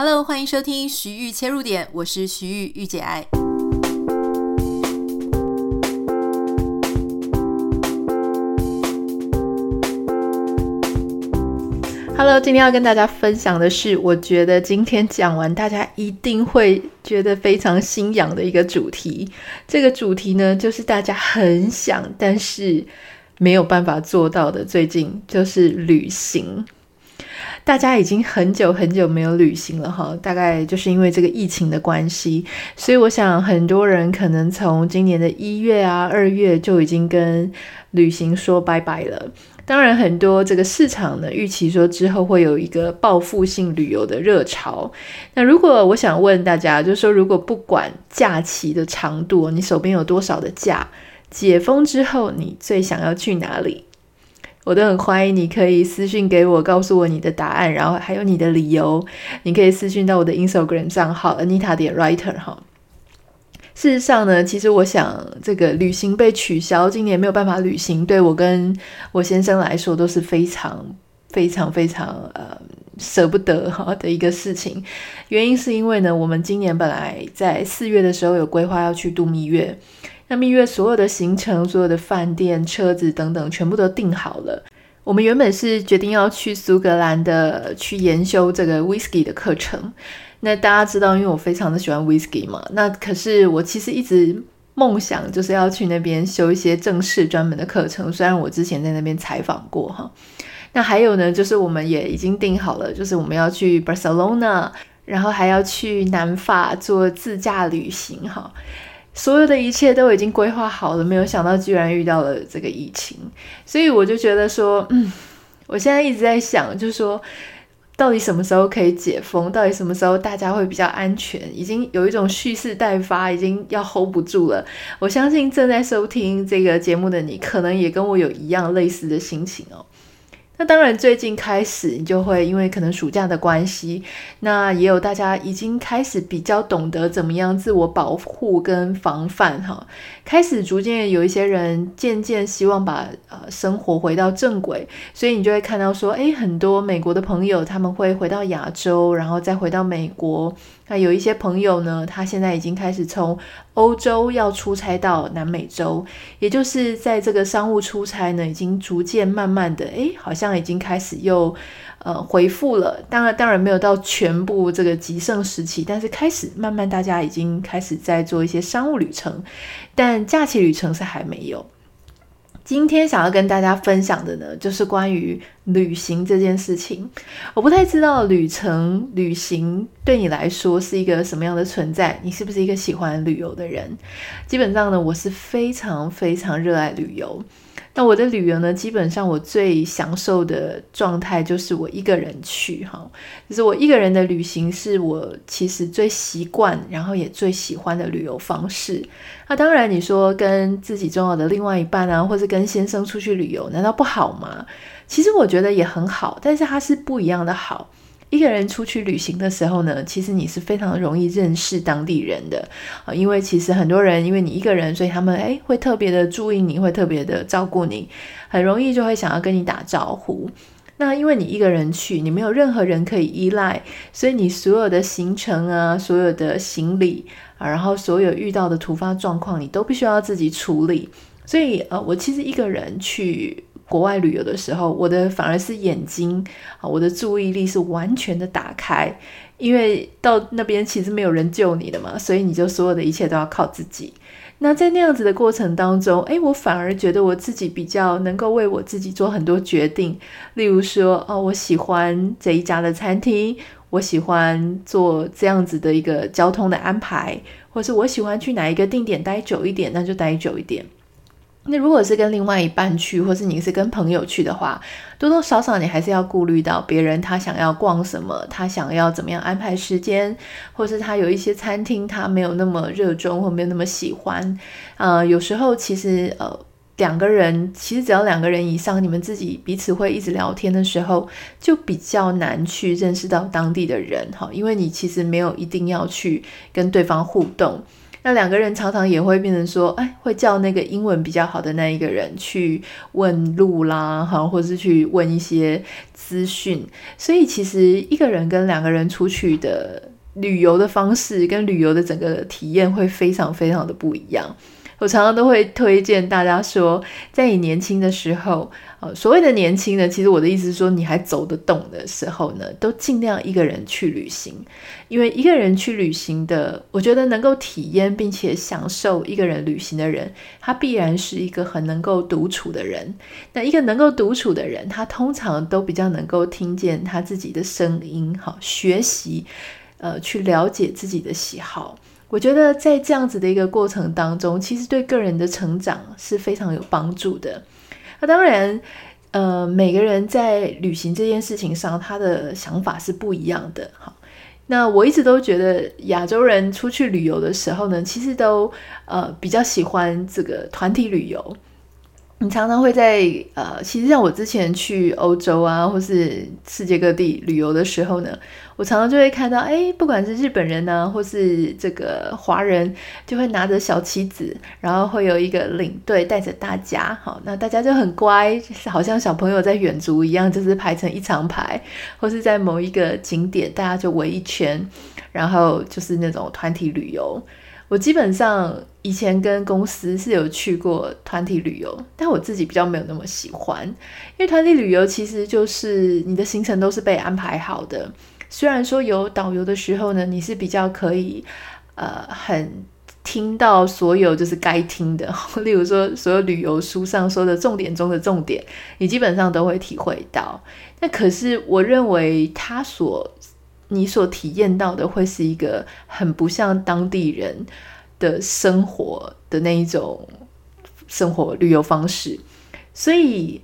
Hello，欢迎收听徐玉切入点，我是徐玉御姐爱。Hello，今天要跟大家分享的是，我觉得今天讲完大家一定会觉得非常心痒的一个主题。这个主题呢，就是大家很想但是没有办法做到的，最近就是旅行。大家已经很久很久没有旅行了哈，大概就是因为这个疫情的关系，所以我想很多人可能从今年的一月啊、二月就已经跟旅行说拜拜了。当然，很多这个市场呢预期说之后会有一个报复性旅游的热潮。那如果我想问大家，就是说如果不管假期的长度，你手边有多少的假，解封之后你最想要去哪里？我都很欢迎，你可以私信给我，告诉我你的答案，然后还有你的理由。你可以私信到我的 Instagram 账号 Anita 点 Writer 哈。事实上呢，其实我想这个旅行被取消，今年没有办法旅行，对我跟我先生来说都是非常非常非常呃舍不得哈的一个事情。原因是因为呢，我们今年本来在四月的时候有规划要去度蜜月。那蜜月所有的行程、所有的饭店、车子等等，全部都订好了。我们原本是决定要去苏格兰的，去研修这个 whisky 的课程。那大家知道，因为我非常的喜欢 whisky 嘛，那可是我其实一直梦想就是要去那边修一些正式专门的课程。虽然我之前在那边采访过哈。那还有呢，就是我们也已经订好了，就是我们要去 Barcelona，然后还要去南法做自驾旅行哈。所有的一切都已经规划好了，没有想到居然遇到了这个疫情，所以我就觉得说，嗯，我现在一直在想，就是说，到底什么时候可以解封？到底什么时候大家会比较安全？已经有一种蓄势待发，已经要 hold 不住了。我相信正在收听这个节目的你，可能也跟我有一样类似的心情哦。那当然，最近开始你就会因为可能暑假的关系，那也有大家已经开始比较懂得怎么样自我保护跟防范哈，开始逐渐有一些人渐渐希望把呃生活回到正轨，所以你就会看到说，诶，很多美国的朋友他们会回到亚洲，然后再回到美国。那有一些朋友呢，他现在已经开始从欧洲要出差到南美洲，也就是在这个商务出差呢，已经逐渐慢慢的，诶，好像已经开始又呃恢复了。当然，当然没有到全部这个极盛时期，但是开始慢慢大家已经开始在做一些商务旅程，但假期旅程是还没有。今天想要跟大家分享的呢，就是关于旅行这件事情。我不太知道旅程、旅行对你来说是一个什么样的存在，你是不是一个喜欢旅游的人？基本上呢，我是非常非常热爱旅游。那我的旅游呢，基本上我最享受的状态就是我一个人去哈，就是我一个人的旅行是我其实最习惯，然后也最喜欢的旅游方式。那当然你说跟自己重要的另外一半啊，或者跟先生出去旅游，难道不好吗？其实我觉得也很好，但是它是不一样的好。一个人出去旅行的时候呢，其实你是非常容易认识当地人的啊，因为其实很多人因为你一个人，所以他们诶会特别的注意你，会特别的照顾你，很容易就会想要跟你打招呼。那因为你一个人去，你没有任何人可以依赖，所以你所有的行程啊，所有的行李啊，然后所有遇到的突发状况，你都必须要自己处理。所以呃，我其实一个人去。国外旅游的时候，我的反而是眼睛啊，我的注意力是完全的打开，因为到那边其实没有人救你的嘛，所以你就所有的一切都要靠自己。那在那样子的过程当中，诶，我反而觉得我自己比较能够为我自己做很多决定，例如说，哦，我喜欢这一家的餐厅，我喜欢做这样子的一个交通的安排，或是我喜欢去哪一个定点待久一点，那就待久一点。那如果是跟另外一半去，或是你是跟朋友去的话，多多少少你还是要顾虑到别人他想要逛什么，他想要怎么样安排时间，或是他有一些餐厅他没有那么热衷或没有那么喜欢。呃，有时候其实呃两个人其实只要两个人以上，你们自己彼此会一直聊天的时候，就比较难去认识到当地的人哈，因为你其实没有一定要去跟对方互动。那两个人常常也会变成说，哎，会叫那个英文比较好的那一个人去问路啦，好，或是去问一些资讯。所以其实一个人跟两个人出去的旅游的方式，跟旅游的整个体验会非常非常的不一样。我常常都会推荐大家说，在你年轻的时候，呃，所谓的年轻呢，其实我的意思是说，你还走得动的时候呢，都尽量一个人去旅行，因为一个人去旅行的，我觉得能够体验并且享受一个人旅行的人，他必然是一个很能够独处的人。那一个能够独处的人，他通常都比较能够听见他自己的声音，好，学习，呃，去了解自己的喜好。我觉得在这样子的一个过程当中，其实对个人的成长是非常有帮助的。那当然，呃，每个人在旅行这件事情上，他的想法是不一样的。好，那我一直都觉得亚洲人出去旅游的时候呢，其实都呃比较喜欢这个团体旅游。你常常会在呃，其实像我之前去欧洲啊，或是世界各地旅游的时候呢，我常常就会看到，哎，不管是日本人呢、或是这个华人，就会拿着小旗子，然后会有一个领队带着大家，好，那大家就很乖，好像小朋友在远足一样，就是排成一长排，或是在某一个景点，大家就围一圈，然后就是那种团体旅游。我基本上以前跟公司是有去过团体旅游，但我自己比较没有那么喜欢，因为团体旅游其实就是你的行程都是被安排好的。虽然说有导游的时候呢，你是比较可以呃很听到所有就是该听的，例如说所有旅游书上说的重点中的重点，你基本上都会体会到。那可是我认为他所你所体验到的会是一个很不像当地人的生活的那一种生活旅游方式，所以，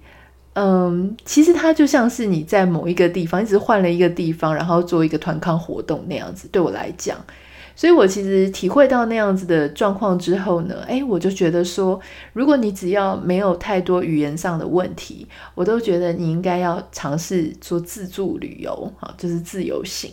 嗯，其实它就像是你在某一个地方一直换了一个地方，然后做一个团康活动那样子。对我来讲。所以我其实体会到那样子的状况之后呢，哎，我就觉得说，如果你只要没有太多语言上的问题，我都觉得你应该要尝试做自助旅游，好，就是自由行。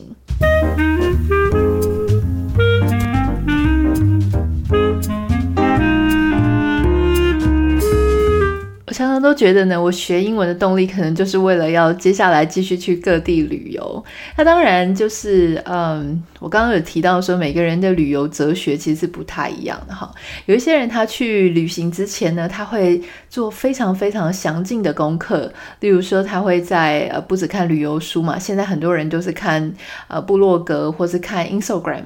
我常常都觉得呢，我学英文的动力可能就是为了要接下来继续去各地旅游。那当然就是，嗯，我刚刚有提到说，每个人的旅游哲学其实是不太一样的哈。有一些人他去旅行之前呢，他会做非常非常详尽的功课，例如说他会在呃，不止看旅游书嘛，现在很多人都是看呃部落格或是看 Instagram。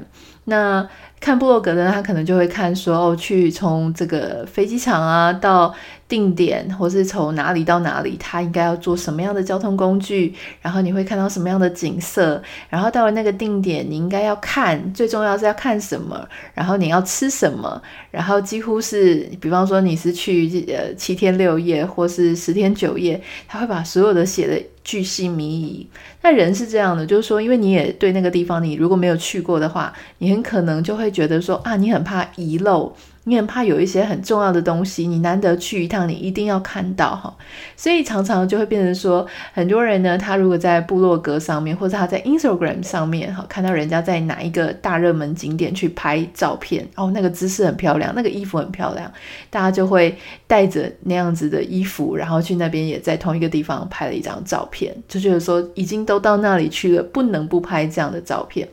那看部落格的，他可能就会看说哦，去从这个飞机场啊到定点，或是从哪里到哪里，他应该要坐什么样的交通工具，然后你会看到什么样的景色，然后到了那个定点，你应该要看，最重要是要看什么，然后你要吃什么，然后几乎是，比方说你是去呃七天六夜或是十天九夜，他会把所有的写的。巨细靡遗，那人是这样的，就是说，因为你也对那个地方，你如果没有去过的话，你很可能就会觉得说啊，你很怕遗漏。你很怕有一些很重要的东西，你难得去一趟，你一定要看到哈，所以常常就会变成说，很多人呢，他如果在部落格上面，或者他在 Instagram 上面哈，看到人家在哪一个大热门景点去拍照片，哦，那个姿势很漂亮，那个衣服很漂亮，大家就会带着那样子的衣服，然后去那边也在同一个地方拍了一张照片，就觉得说已经都到那里去了，不能不拍这样的照片。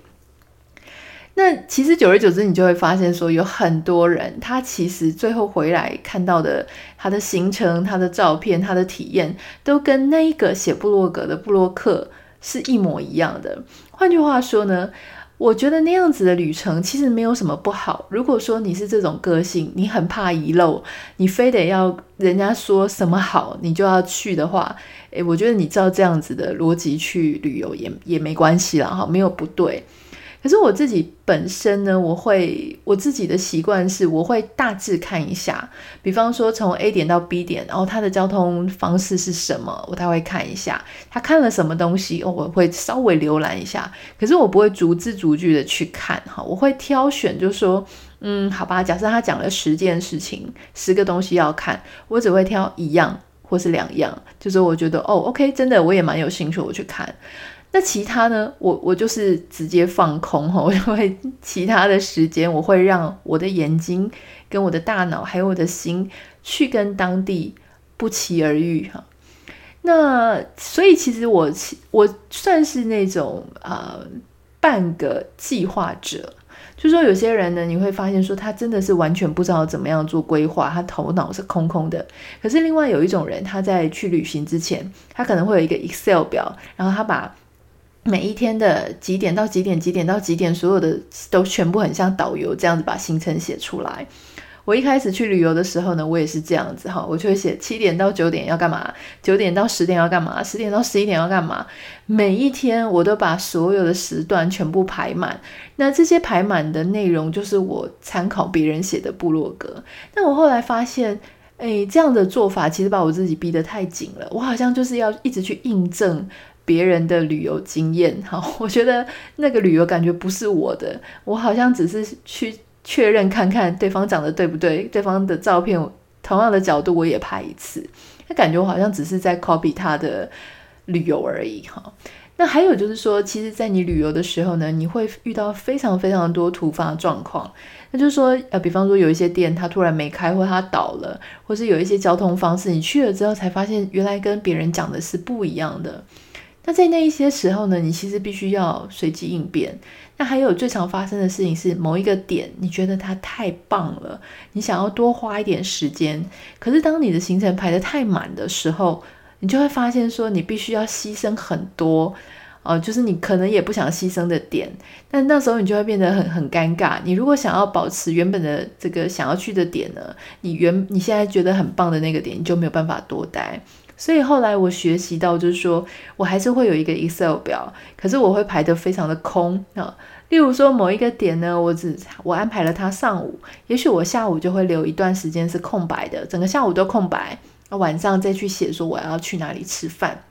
那其实久而久之，你就会发现说，有很多人他其实最后回来看到的他的行程、他的照片、他的体验，都跟那一个写布洛格的布洛克是一模一样的。换句话说呢，我觉得那样子的旅程其实没有什么不好。如果说你是这种个性，你很怕遗漏，你非得要人家说什么好，你就要去的话，诶，我觉得你照这样子的逻辑去旅游也也没关系啦，哈，没有不对。可是我自己本身呢，我会我自己的习惯是，我会大致看一下，比方说从 A 点到 B 点，然后它的交通方式是什么，我大概会看一下。他看了什么东西，我会稍微浏览一下。可是我不会逐字逐句的去看哈，我会挑选，就是说，嗯，好吧，假设他讲了十件事情，十个东西要看，我只会挑一样或是两样，就是我觉得哦，OK，真的我也蛮有兴趣，我去看。那其他呢？我我就是直接放空哈，我就会其他的时间，我会让我的眼睛、跟我的大脑还有我的心去跟当地不期而遇哈。那所以其实我我算是那种呃半个计划者。就说有些人呢，你会发现说他真的是完全不知道怎么样做规划，他头脑是空空的。可是另外有一种人，他在去旅行之前，他可能会有一个 Excel 表，然后他把每一天的几点到几点、几点到几点，所有的都全部很像导游这样子把行程写出来。我一开始去旅游的时候呢，我也是这样子哈，我就会写七点到九点要干嘛，九点到十点要干嘛，十点到十一点要干嘛。每一天我都把所有的时段全部排满。那这些排满的内容就是我参考别人写的部落格。但我后来发现，诶，这样的做法其实把我自己逼得太紧了。我好像就是要一直去印证别人的旅游经验。哈，我觉得那个旅游感觉不是我的，我好像只是去。确认看看对方长得对不对，对方的照片同样的角度我也拍一次，那感觉我好像只是在 copy 他的旅游而已哈。那还有就是说，其实，在你旅游的时候呢，你会遇到非常非常多突发状况。那就是说，呃，比方说有一些店它突然没开，或它倒了，或是有一些交通方式，你去了之后才发现原来跟别人讲的是不一样的。那在那一些时候呢，你其实必须要随机应变。那还有最常发生的事情是，某一个点你觉得它太棒了，你想要多花一点时间，可是当你的行程排得太满的时候，你就会发现说你必须要牺牲很多，呃，就是你可能也不想牺牲的点，但那时候你就会变得很很尴尬。你如果想要保持原本的这个想要去的点呢，你原你现在觉得很棒的那个点，你就没有办法多待。所以后来我学习到，就是说我还是会有一个 Excel 表，可是我会排得非常的空啊。例如说某一个点呢，我只我安排了它上午，也许我下午就会留一段时间是空白的，整个下午都空白，晚上再去写说我要去哪里吃饭。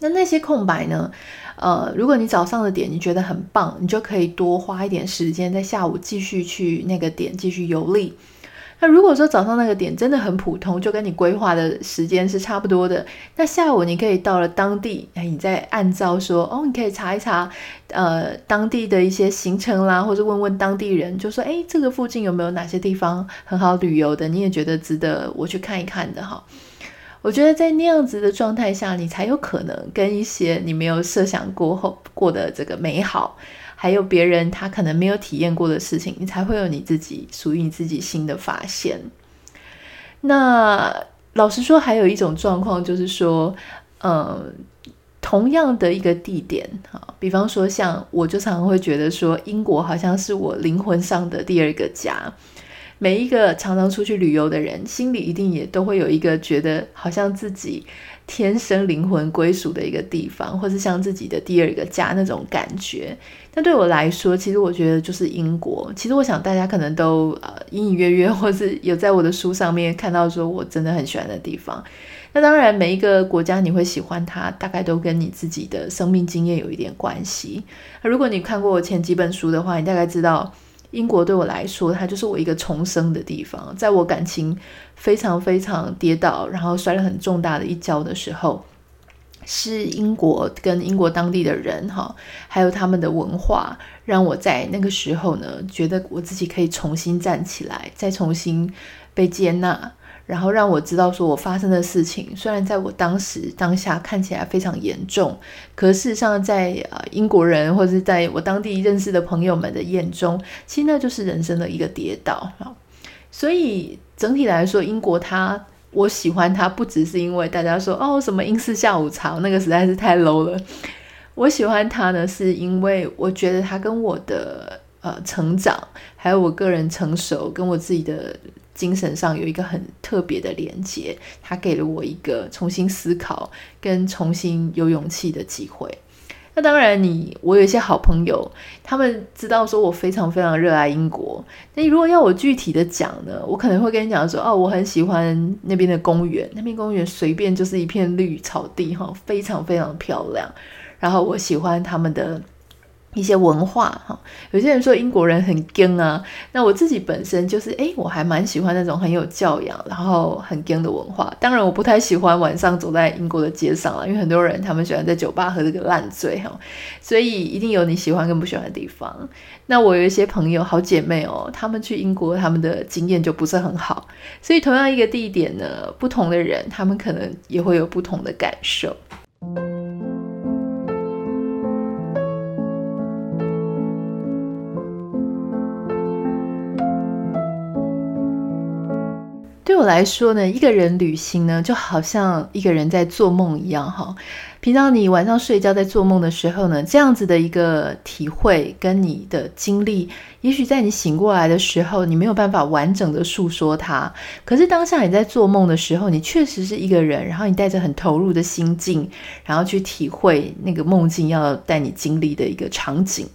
那那些空白呢，呃，如果你早上的点你觉得很棒，你就可以多花一点时间在下午继续去那个点继续游历。那如果说早上那个点真的很普通，就跟你规划的时间是差不多的，那下午你可以到了当地，你再按照说，哦，你可以查一查，呃，当地的一些行程啦，或者问问当地人，就说，哎，这个附近有没有哪些地方很好旅游的？你也觉得值得我去看一看的哈。我觉得在那样子的状态下，你才有可能跟一些你没有设想过后过的这个美好。还有别人他可能没有体验过的事情，你才会有你自己属于你自己新的发现。那老实说，还有一种状况就是说，嗯，同样的一个地点啊，比方说像我就常常会觉得说，英国好像是我灵魂上的第二个家。每一个常常出去旅游的人，心里一定也都会有一个觉得好像自己天生灵魂归属的一个地方，或是像自己的第二个家那种感觉。那对我来说，其实我觉得就是英国。其实我想大家可能都呃隐隐约约，或是有在我的书上面看到说我真的很喜欢的地方。那当然，每一个国家你会喜欢它，大概都跟你自己的生命经验有一点关系。那如果你看过我前几本书的话，你大概知道。英国对我来说，它就是我一个重生的地方。在我感情非常非常跌倒，然后摔了很重大的一跤的时候，是英国跟英国当地的人哈，还有他们的文化，让我在那个时候呢，觉得我自己可以重新站起来，再重新被接纳。然后让我知道，说我发生的事情，虽然在我当时当下看起来非常严重，可事实上在呃英国人或者在我当地认识的朋友们的眼中，其实那就是人生的一个跌倒啊。所以整体来说，英国它我喜欢它，不只是因为大家说哦什么英式下午茶，那个实在是太 low 了。我喜欢它呢，是因为我觉得它跟我的呃成长，还有我个人成熟，跟我自己的。精神上有一个很特别的连接，它给了我一个重新思考跟重新有勇气的机会。那当然你，你我有一些好朋友，他们知道说我非常非常热爱英国。那如果要我具体的讲呢，我可能会跟你讲说，哦，我很喜欢那边的公园，那边公园随便就是一片绿草地，哈，非常非常漂亮。然后我喜欢他们的一些文化，哈，有些人说英国人很跟啊。那我自己本身就是诶，我还蛮喜欢那种很有教养，然后很跟的文化。当然我不太喜欢晚上走在英国的街上，因为很多人他们喜欢在酒吧喝这个烂醉。哈，所以一定有你喜欢跟不喜欢的地方。那我有一些朋友、好姐妹哦，他们去英国，他们的经验就不是很好。所以同样一个地点呢，不同的人他们可能也会有不同的感受。对我来说呢，一个人旅行呢，就好像一个人在做梦一样哈。平常你晚上睡觉在做梦的时候呢，这样子的一个体会跟你的经历，也许在你醒过来的时候，你没有办法完整的诉说它。可是当下你在做梦的时候，你确实是一个人，然后你带着很投入的心境，然后去体会那个梦境要带你经历的一个场景。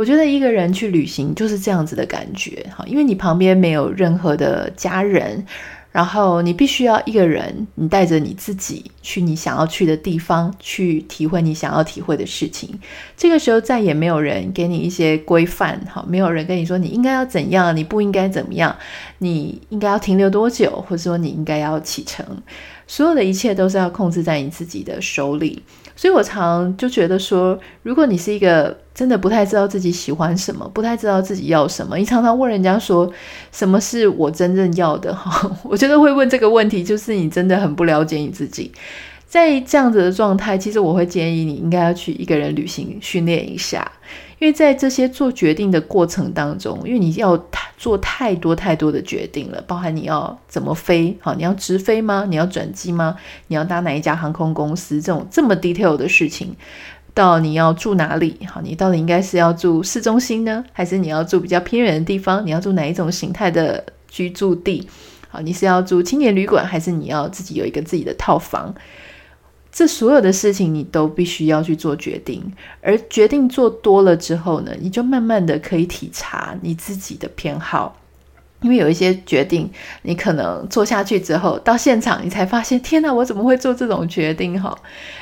我觉得一个人去旅行就是这样子的感觉，哈，因为你旁边没有任何的家人，然后你必须要一个人，你带着你自己去你想要去的地方，去体会你想要体会的事情。这个时候再也没有人给你一些规范，哈，没有人跟你说你应该要怎样，你不应该怎么样，你应该要停留多久，或者说你应该要启程，所有的一切都是要控制在你自己的手里。所以我常就觉得说，如果你是一个真的不太知道自己喜欢什么，不太知道自己要什么，你常常问人家说，什么是我真正要的？哈，我觉得会问这个问题，就是你真的很不了解你自己。在这样子的状态，其实我会建议你应该要去一个人旅行训练一下。因为在这些做决定的过程当中，因为你要做太多太多的决定了，包含你要怎么飞，好，你要直飞吗？你要转机吗？你要搭哪一家航空公司？这种这么 detail 的事情，到你要住哪里？好，你到底应该是要住市中心呢，还是你要住比较偏远的地方？你要住哪一种形态的居住地？好，你是要住青年旅馆，还是你要自己有一个自己的套房？这所有的事情你都必须要去做决定，而决定做多了之后呢，你就慢慢的可以体察你自己的偏好，因为有一些决定你可能做下去之后，到现场你才发现，天哪，我怎么会做这种决定？哈，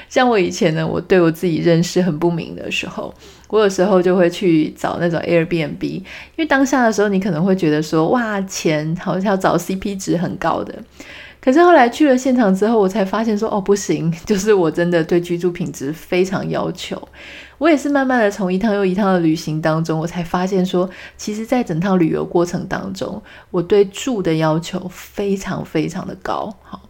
像我以前呢，我对我自己认识很不明的时候，我有时候就会去找那种 Airbnb，因为当下的时候你可能会觉得说，哇，钱好像要找 CP 值很高的。可是后来去了现场之后，我才发现说，哦，不行，就是我真的对居住品质非常要求。我也是慢慢的从一趟又一趟的旅行当中，我才发现说，其实在整趟旅游过程当中，我对住的要求非常非常的高。好，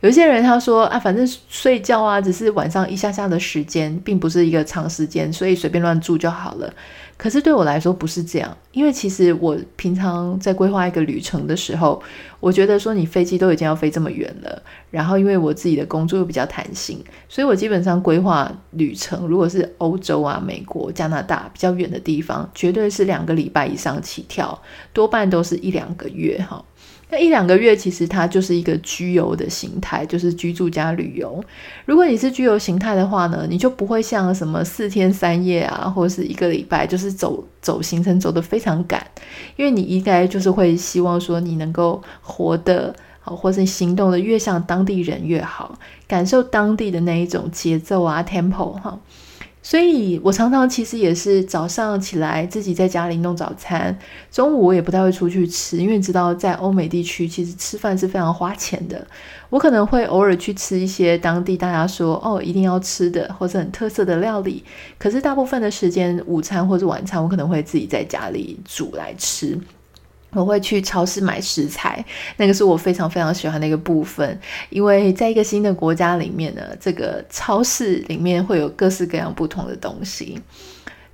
有些人他说啊，反正睡觉啊，只是晚上一下下的时间，并不是一个长时间，所以随便乱住就好了。可是对我来说不是这样，因为其实我平常在规划一个旅程的时候，我觉得说你飞机都已经要飞这么远了，然后因为我自己的工作又比较弹性，所以我基本上规划旅程，如果是欧洲啊、美国、加拿大比较远的地方，绝对是两个礼拜以上起跳，多半都是一两个月哈。那一两个月，其实它就是一个居游的形态，就是居住加旅游。如果你是居游形态的话呢，你就不会像什么四天三夜啊，或者是一个礼拜，就是走走行程走得非常赶，因为你应该就是会希望说你能够活得好，或者行动的越像当地人越好，感受当地的那一种节奏啊，tempo 哈。所以我常常其实也是早上起来自己在家里弄早餐，中午我也不太会出去吃，因为知道在欧美地区其实吃饭是非常花钱的。我可能会偶尔去吃一些当地大家说哦一定要吃的或者很特色的料理，可是大部分的时间午餐或者晚餐我可能会自己在家里煮来吃。我会去超市买食材，那个是我非常非常喜欢的一个部分，因为在一个新的国家里面呢，这个超市里面会有各式各样不同的东西，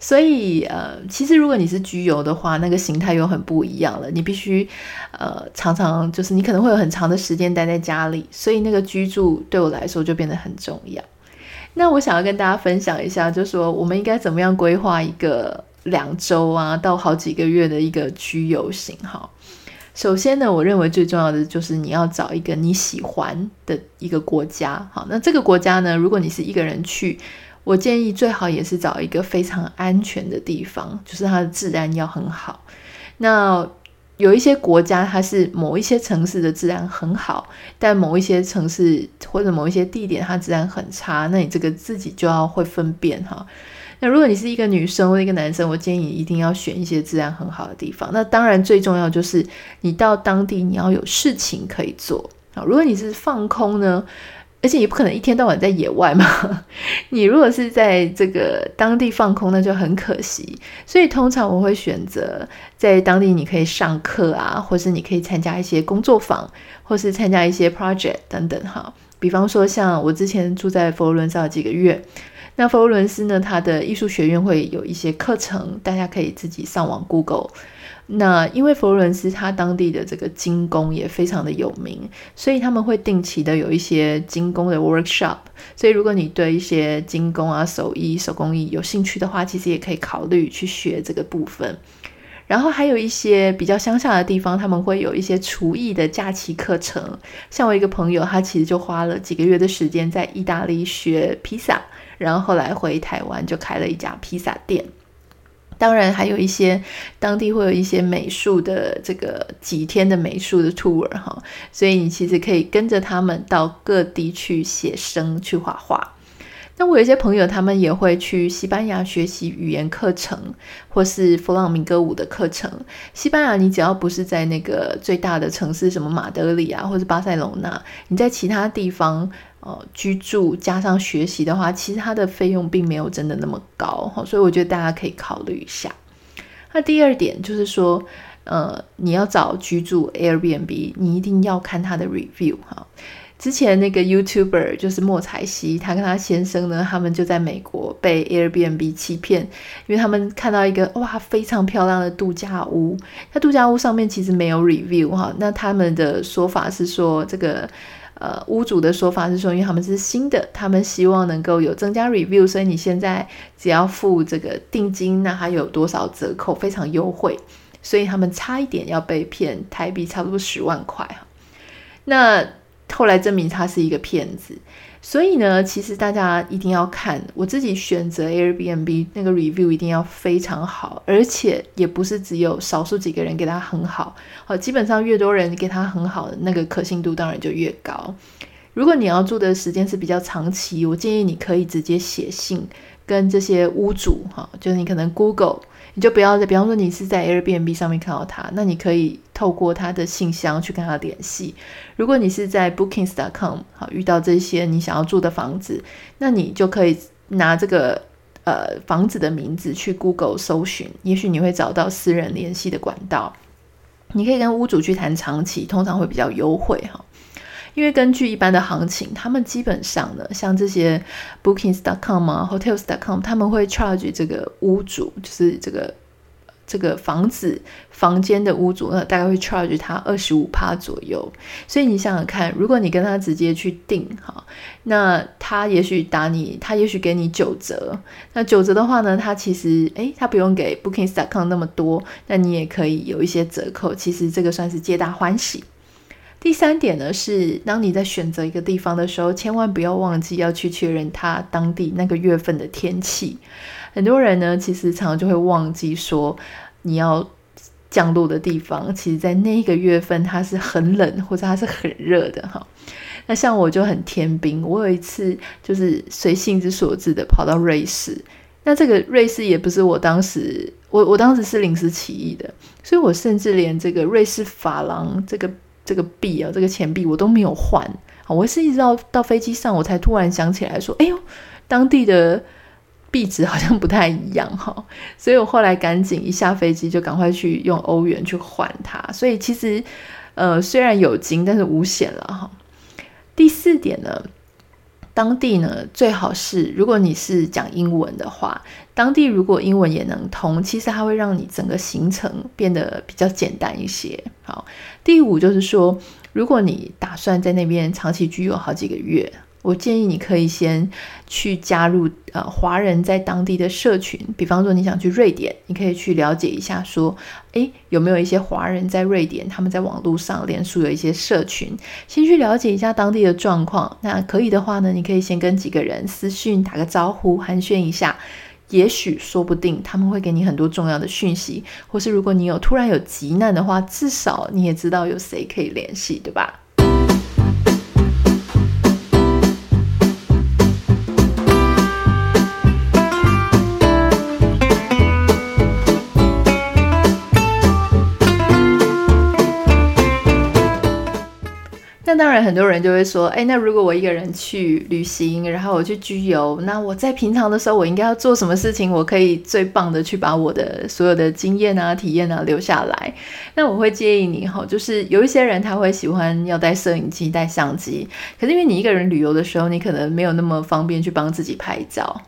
所以呃，其实如果你是居游的话，那个形态又很不一样了。你必须呃常常就是你可能会有很长的时间待在家里，所以那个居住对我来说就变得很重要。那我想要跟大家分享一下，就是说我们应该怎么样规划一个。两周啊，到好几个月的一个居游行哈。首先呢，我认为最重要的就是你要找一个你喜欢的一个国家。好，那这个国家呢，如果你是一个人去，我建议最好也是找一个非常安全的地方，就是它的治安要很好。那有一些国家，它是某一些城市的治安很好，但某一些城市或者某一些地点，它治安很差。那你这个自己就要会分辨哈。那如果你是一个女生或一个男生，我建议你一定要选一些治安很好的地方。那当然最重要就是你到当地你要有事情可以做啊。如果你是放空呢？而且也不可能一天到晚在野外嘛。你如果是在这个当地放空，那就很可惜。所以通常我会选择在当地，你可以上课啊，或是你可以参加一些工作坊，或是参加一些 project 等等哈。比方说，像我之前住在佛罗伦萨几个月，那佛罗伦斯呢，它的艺术学院会有一些课程，大家可以自己上网 Google。那因为佛罗伦斯它当地的这个金工也非常的有名，所以他们会定期的有一些金工的 workshop。所以如果你对一些金工啊、手艺、手工艺有兴趣的话，其实也可以考虑去学这个部分。然后还有一些比较乡下的地方，他们会有一些厨艺的假期课程。像我一个朋友，他其实就花了几个月的时间在意大利学披萨，然后后来回台湾就开了一家披萨店。当然，还有一些当地会有一些美术的这个几天的美术的 tour 哈，所以你其实可以跟着他们到各地去写生、去画画。那我有一些朋友，他们也会去西班牙学习语言课程，或是弗朗明哥舞的课程。西班牙，你只要不是在那个最大的城市，什么马德里啊，或是巴塞隆纳，你在其他地方。呃，居住加上学习的话，其实它的费用并没有真的那么高，所以我觉得大家可以考虑一下。那第二点就是说，呃，你要找居住 Airbnb，你一定要看它的 review 哈。之前那个 YouTuber 就是莫彩希，他跟他先生呢，他们就在美国被 Airbnb 欺骗，因为他们看到一个哇非常漂亮的度假屋，那度假屋上面其实没有 review 哈，那他们的说法是说这个。呃，屋主的说法是说，因为他们是新的，他们希望能够有增加 review，所以你现在只要付这个定金，那还有多少折扣，非常优惠，所以他们差一点要被骗台币差不多十万块。那后来证明他是一个骗子。所以呢，其实大家一定要看，我自己选择 Airbnb 那个 review 一定要非常好，而且也不是只有少数几个人给他很好，好，基本上越多人给他很好的那个可信度当然就越高。如果你要住的时间是比较长期，我建议你可以直接写信跟这些屋主，哈，就是你可能 Google。你就不要再，比方说你是在 Airbnb 上面看到他，那你可以透过他的信箱去跟他联系。如果你是在 Bookings.com 好遇到这些你想要住的房子，那你就可以拿这个呃房子的名字去 Google 搜寻，也许你会找到私人联系的管道。你可以跟屋主去谈长期，通常会比较优惠哈。因为根据一般的行情，他们基本上呢，像这些 Bookings.com 啊、Hotels.com，他们会 charge 这个屋主，就是这个这个房子房间的屋主，那大概会 charge 他二十五趴左右。所以你想想看，如果你跟他直接去订哈，那他也许打你，他也许给你九折。那九折的话呢，他其实诶，他不用给 Bookings.com 那么多，那你也可以有一些折扣。其实这个算是皆大欢喜。第三点呢，是当你在选择一个地方的时候，千万不要忘记要去确认它当地那个月份的天气。很多人呢，其实常常就会忘记说，你要降落的地方，其实在那一个月份它是很冷或者它是很热的哈。那像我就很天兵，我有一次就是随性之所至的跑到瑞士，那这个瑞士也不是我当时，我我当时是临时起意的，所以我甚至连这个瑞士法郎这个。这个币啊，这个钱币我都没有换啊！我是一直到到飞机上，我才突然想起来说：“哎呦，当地的币值好像不太一样哈！”所以我后来赶紧一下飞机就赶快去用欧元去换它。所以其实呃，虽然有金，但是无险了哈。第四点呢，当地呢最好是如果你是讲英文的话，当地如果英文也能通，其实它会让你整个行程变得比较简单一些。好。第五就是说，如果你打算在那边长期居有好几个月，我建议你可以先去加入呃华人在当地的社群。比方说你想去瑞典，你可以去了解一下，说，诶，有没有一些华人在瑞典，他们在网络上脸书有一些社群，先去了解一下当地的状况。那可以的话呢，你可以先跟几个人私讯打个招呼，寒暄一下。也许说不定他们会给你很多重要的讯息，或是如果你有突然有急难的话，至少你也知道有谁可以联系，对吧？当然，很多人就会说，哎，那如果我一个人去旅行，然后我去居游，那我在平常的时候，我应该要做什么事情？我可以最棒的去把我的所有的经验啊、体验啊留下来。那我会建议你哈，就是有一些人他会喜欢要带摄影机、带相机，可是因为你一个人旅游的时候，你可能没有那么方便去帮自己拍照。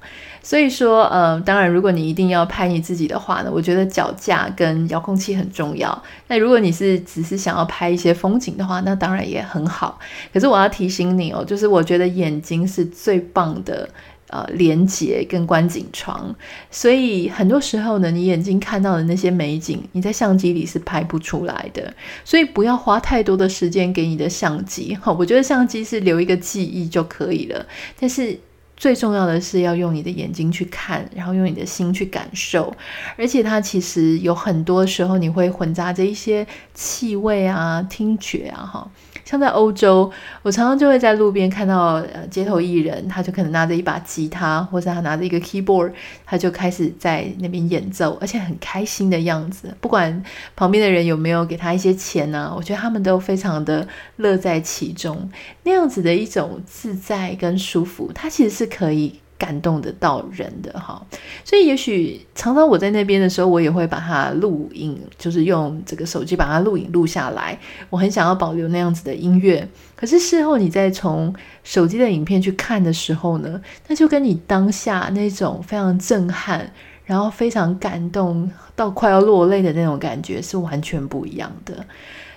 所以说，呃，当然，如果你一定要拍你自己的话呢，我觉得脚架跟遥控器很重要。那如果你是只是想要拍一些风景的话，那当然也很好。可是我要提醒你哦，就是我觉得眼睛是最棒的，呃，连接跟观景窗。所以很多时候呢，你眼睛看到的那些美景，你在相机里是拍不出来的。所以不要花太多的时间给你的相机。哈，我觉得相机是留一个记忆就可以了。但是。最重要的是要用你的眼睛去看，然后用你的心去感受，而且它其实有很多时候你会混杂着一些气味啊、听觉啊，哈。像在欧洲，我常常就会在路边看到呃街头艺人，他就可能拿着一把吉他，或者他拿着一个 keyboard，他就开始在那边演奏，而且很开心的样子。不管旁边的人有没有给他一些钱呢，啊，我觉得他们都非常的乐在其中，那样子的一种自在跟舒服，它其实是可以。感动得到人的哈，所以也许常常我在那边的时候，我也会把它录影，就是用这个手机把它录影录下来。我很想要保留那样子的音乐，可是事后你再从手机的影片去看的时候呢，那就跟你当下那种非常震撼，然后非常感动到快要落泪的那种感觉是完全不一样的。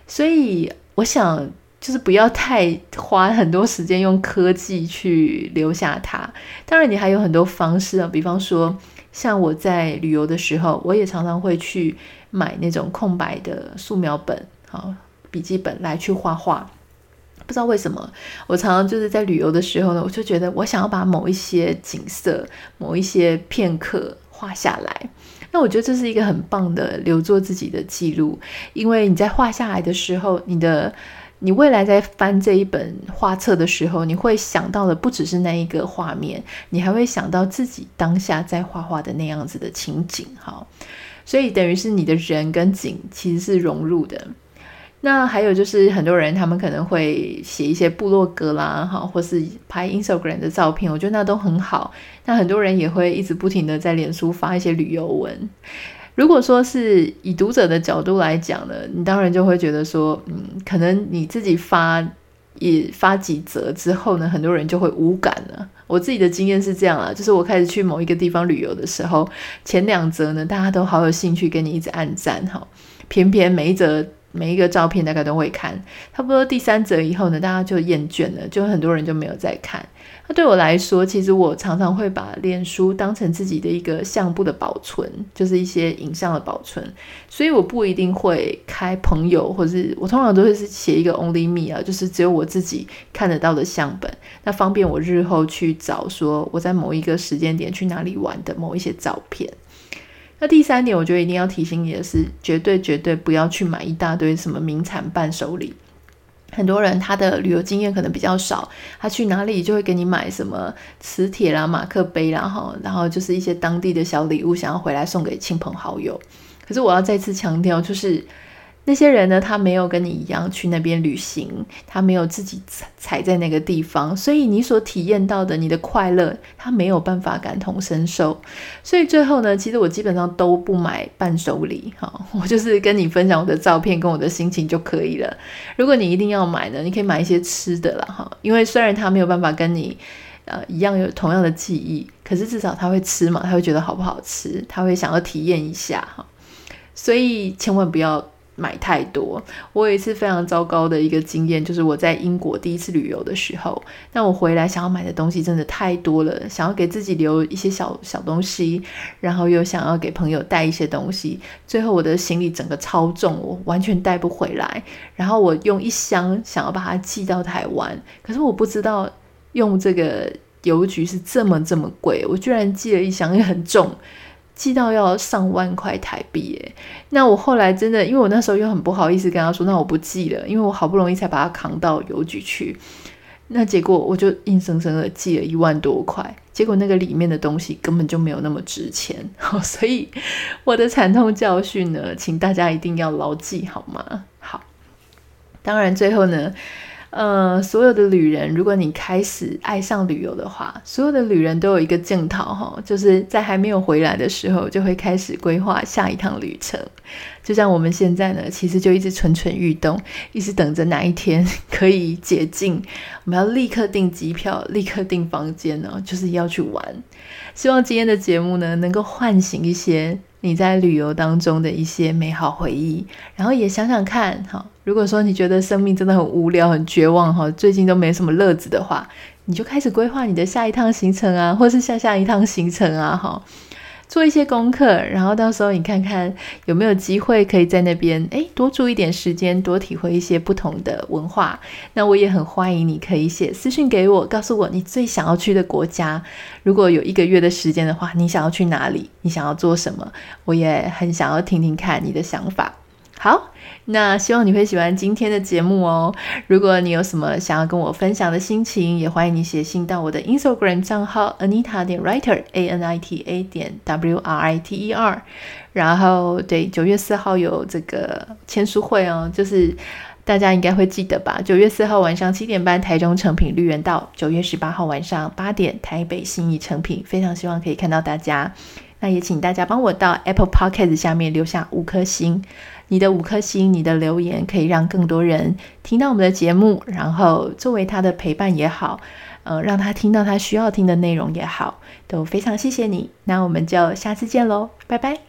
所以我想。就是不要太花很多时间用科技去留下它。当然，你还有很多方式啊，比方说，像我在旅游的时候，我也常常会去买那种空白的素描本、好笔记本来去画画。不知道为什么，我常常就是在旅游的时候呢，我就觉得我想要把某一些景色、某一些片刻画下来。那我觉得这是一个很棒的留作自己的记录，因为你在画下来的时候，你的。你未来在翻这一本画册的时候，你会想到的不只是那一个画面，你还会想到自己当下在画画的那样子的情景，哈。所以等于是你的人跟景其实是融入的。那还有就是很多人他们可能会写一些部落格啦，哈，或是拍 Instagram 的照片，我觉得那都很好。那很多人也会一直不停的在脸书发一些旅游文。如果说是以读者的角度来讲呢，你当然就会觉得说，嗯，可能你自己发也发几则之后呢，很多人就会无感了。我自己的经验是这样啊，就是我开始去某一个地方旅游的时候，前两则呢，大家都好有兴趣跟你一直按赞哈，偏偏每一则。每一个照片大概都会看，差不多第三则以后呢，大家就厌倦了，就很多人就没有再看。那对我来说，其实我常常会把脸书当成自己的一个相簿的保存，就是一些影像的保存。所以我不一定会开朋友，或是我通常都会是写一个 Only Me 啊，就是只有我自己看得到的相本，那方便我日后去找说我在某一个时间点去哪里玩的某一些照片。那第三点，我觉得一定要提醒你的是，绝对绝对不要去买一大堆什么名产伴手礼。很多人他的旅游经验可能比较少，他去哪里就会给你买什么磁铁啦、马克杯啦，哈，然后就是一些当地的小礼物，想要回来送给亲朋好友。可是我要再次强调，就是。那些人呢，他没有跟你一样去那边旅行，他没有自己踩踩在那个地方，所以你所体验到的你的快乐，他没有办法感同身受。所以最后呢，其实我基本上都不买伴手礼，哈，我就是跟你分享我的照片跟我的心情就可以了。如果你一定要买呢，你可以买一些吃的啦，哈，因为虽然他没有办法跟你呃一样有同样的记忆，可是至少他会吃嘛，他会觉得好不好吃，他会想要体验一下，哈，所以千万不要。买太多，我有一次非常糟糕的一个经验，就是我在英国第一次旅游的时候，那我回来想要买的东西真的太多了，想要给自己留一些小小东西，然后又想要给朋友带一些东西，最后我的行李整个超重，我完全带不回来，然后我用一箱想要把它寄到台湾，可是我不知道用这个邮局是这么这么贵，我居然寄了一箱也很重。寄到要上万块台币耶，那我后来真的，因为我那时候又很不好意思跟他说，那我不寄了，因为我好不容易才把它扛到邮局去，那结果我就硬生生的寄了一万多块，结果那个里面的东西根本就没有那么值钱，所以我的惨痛教训呢，请大家一定要牢记好吗？好，当然最后呢。呃，所有的旅人，如果你开始爱上旅游的话，所有的旅人都有一个镜头哈，就是在还没有回来的时候，就会开始规划下一趟旅程。就像我们现在呢，其实就一直蠢蠢欲动，一直等着哪一天可以解禁，我们要立刻订机票，立刻订房间呢，就是要去玩。希望今天的节目呢，能够唤醒一些你在旅游当中的一些美好回忆，然后也想想看，哈，如果说你觉得生命真的很无聊、很绝望，哈，最近都没什么乐子的话，你就开始规划你的下一趟行程啊，或是下下一趟行程啊，哈。做一些功课，然后到时候你看看有没有机会可以在那边，诶，多住一点时间，多体会一些不同的文化。那我也很欢迎你可以写私信给我，告诉我你最想要去的国家。如果有一个月的时间的话，你想要去哪里？你想要做什么？我也很想要听听看你的想法。好，那希望你会喜欢今天的节目哦。如果你有什么想要跟我分享的心情，也欢迎你写信到我的 Instagram 账号 Anita 点 Writer A N I T A 点 W R I T E R。然后，对，九月四号有这个签书会哦，就是大家应该会记得吧？九月四号晚上七点半，台中诚品绿园道；九月十八号晚上八点，台北信义诚品。非常希望可以看到大家。那也请大家帮我到 Apple Podcast 下面留下五颗星。你的五颗星，你的留言可以让更多人听到我们的节目，然后作为他的陪伴也好，呃，让他听到他需要听的内容也好，都非常谢谢你。那我们就下次见喽，拜拜。